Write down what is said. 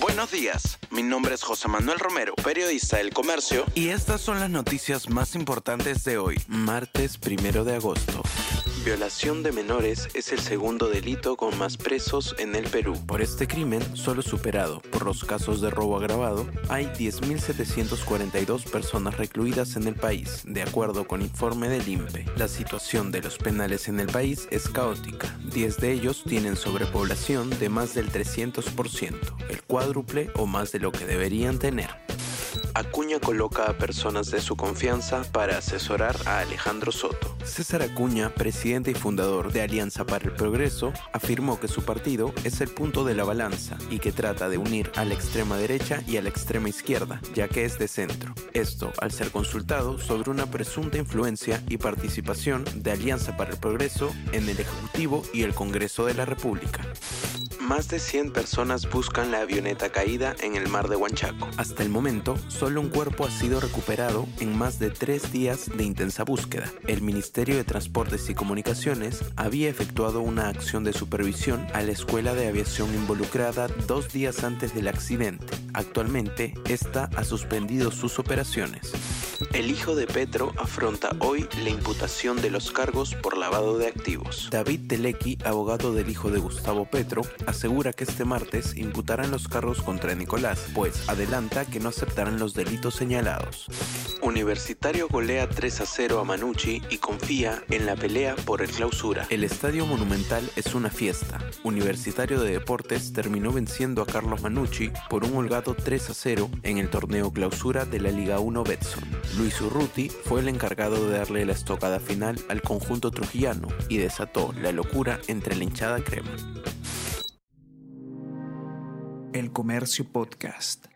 Buenos días, mi nombre es José Manuel Romero, periodista del Comercio, y estas son las noticias más importantes de hoy, martes primero de agosto. Violación de menores es el segundo delito con más presos en el Perú. Por este crimen, solo superado por los casos de robo agravado, hay 10.742 personas recluidas en el país, de acuerdo con informe del INPE. La situación de los penales en el país es caótica. 10 de ellos tienen sobrepoblación de más del 300%, el cuádruple o más de lo que deberían tener. Acuña coloca a personas de su confianza para asesorar a Alejandro Soto. César Acuña, presidente y fundador de Alianza para el Progreso, afirmó que su partido es el punto de la balanza y que trata de unir a la extrema derecha y a la extrema izquierda, ya que es de centro. Esto al ser consultado sobre una presunta influencia y participación de Alianza para el Progreso en el Ejecutivo y el Congreso de la República. Más de 100 personas buscan la avioneta caída en el mar de Huanchaco. Hasta el momento, solo un cuerpo ha sido recuperado en más de tres días de intensa búsqueda. El Ministerio de Transportes y Comunicaciones había efectuado una acción de supervisión a la escuela de aviación involucrada dos días antes del accidente. Actualmente, esta ha suspendido sus operaciones. El hijo de Petro afronta hoy la imputación de los cargos por lavado de activos. David Telequi, abogado del hijo de Gustavo Petro, asegura que este martes imputarán los cargos contra Nicolás, pues adelanta que no aceptarán los delitos señalados. Universitario golea 3 a 0 a Manucci y confía en la pelea por el clausura. El Estadio Monumental es una fiesta. Universitario de Deportes terminó venciendo a Carlos Manucci por un holgado 3 a 0 en el torneo clausura de la Liga 1 Betson. Luis Urruti fue el encargado de darle la estocada final al conjunto trujillano y desató la locura entre la hinchada crema. El Comercio Podcast.